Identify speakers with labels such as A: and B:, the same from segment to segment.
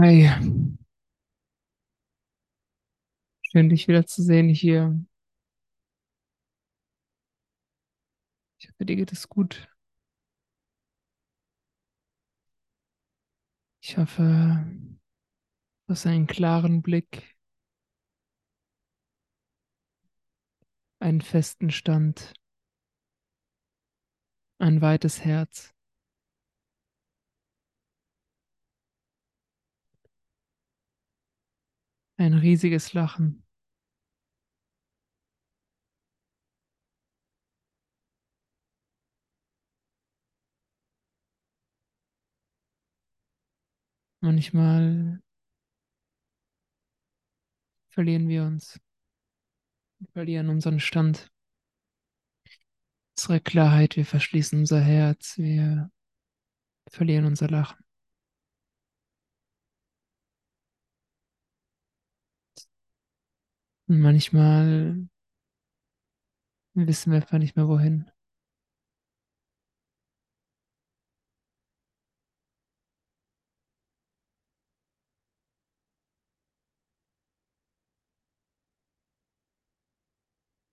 A: Hi, schön dich wieder zu sehen hier. Ich hoffe, dir geht es gut. Ich hoffe, du hast einen klaren Blick, einen festen Stand, ein weites Herz. Ein riesiges Lachen. Manchmal verlieren wir uns, verlieren unseren Stand, unsere Klarheit, wir verschließen unser Herz, wir verlieren unser Lachen. Und manchmal wissen wir einfach nicht mehr wohin.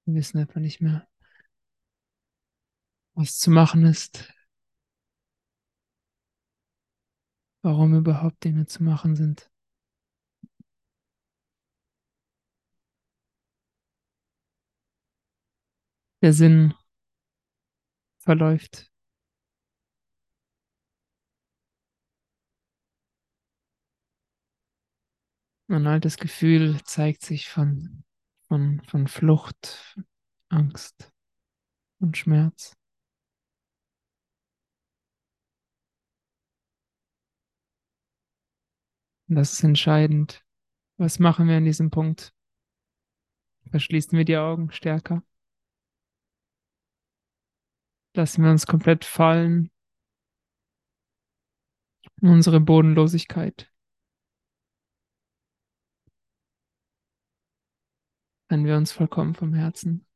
A: Wir wissen einfach nicht mehr, was zu machen ist, warum überhaupt Dinge zu machen sind. Der Sinn verläuft. Ein altes Gefühl zeigt sich von, von, von Flucht, Angst und Schmerz. Das ist entscheidend. Was machen wir an diesem Punkt? Verschließen wir die Augen stärker? Lassen wir uns komplett fallen in unsere Bodenlosigkeit? Trennen wir uns vollkommen vom Herzen?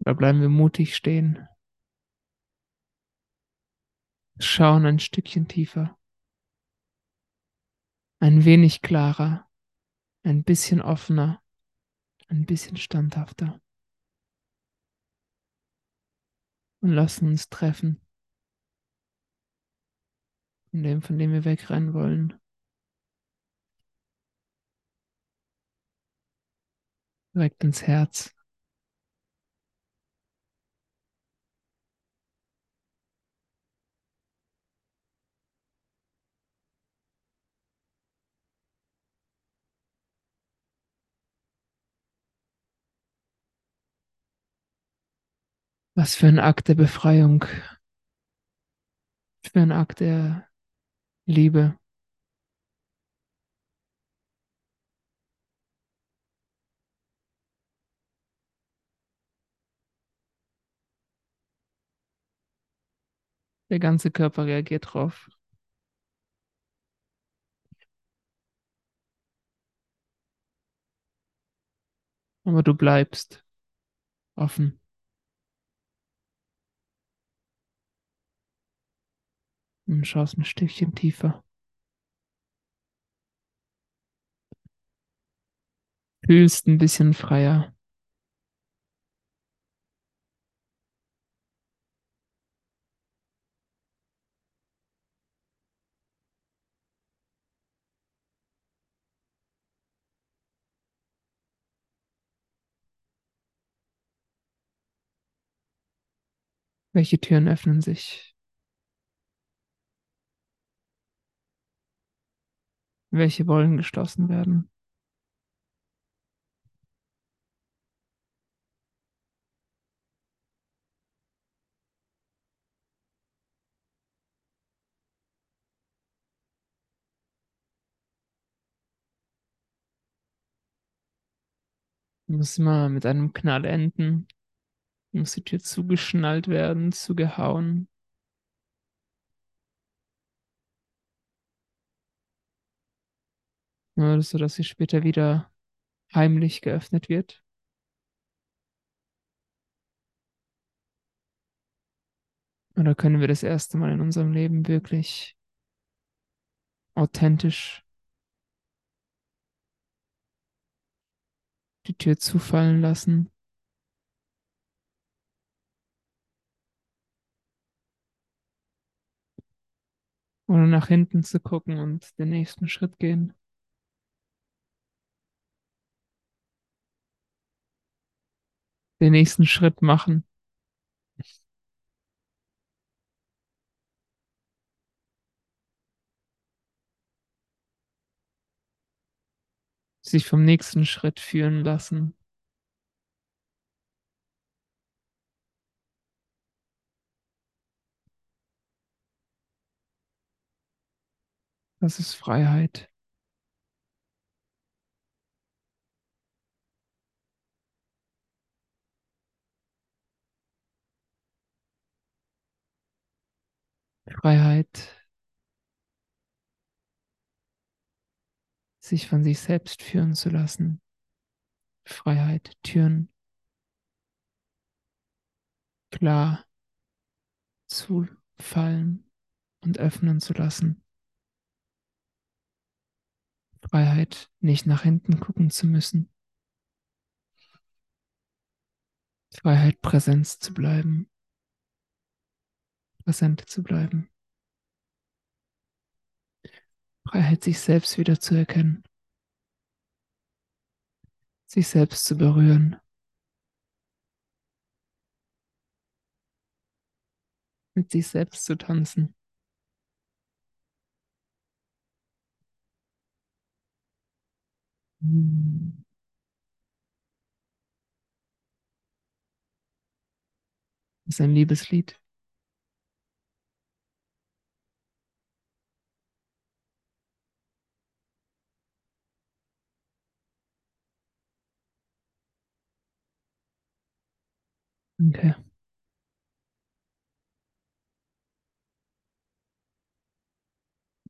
A: Oder bleiben wir mutig stehen? Schauen ein Stückchen tiefer. Ein wenig klarer. Ein bisschen offener. Ein bisschen standhafter. Und lassen uns treffen. Von dem, von dem wir wegrennen wollen. Direkt ins Herz. Was für ein Akt der Befreiung. Für ein Akt der Liebe. Der ganze Körper reagiert drauf. Aber du bleibst offen. Und schaust ein Stückchen tiefer. Fühlst ein bisschen freier. Welche Türen öffnen sich? Welche wollen geschlossen werden? Muss immer mit einem Knall enden. Muss die Tür zugeschnallt werden, zugehauen. So dass sie später wieder heimlich geöffnet wird. Oder können wir das erste Mal in unserem Leben wirklich authentisch die Tür zufallen lassen. Ohne nach hinten zu gucken und den nächsten Schritt gehen. Den nächsten Schritt machen. Sich vom nächsten Schritt führen lassen. Das ist Freiheit. Freiheit, sich von sich selbst führen zu lassen. Freiheit, Türen klar zufallen und öffnen zu lassen. Freiheit, nicht nach hinten gucken zu müssen. Freiheit, Präsenz zu bleiben. Präsent zu bleiben. Freiheit, sich selbst wieder zu erkennen. Sich selbst zu berühren. Mit sich selbst zu tanzen. Das ist ein Liebeslied. Okay.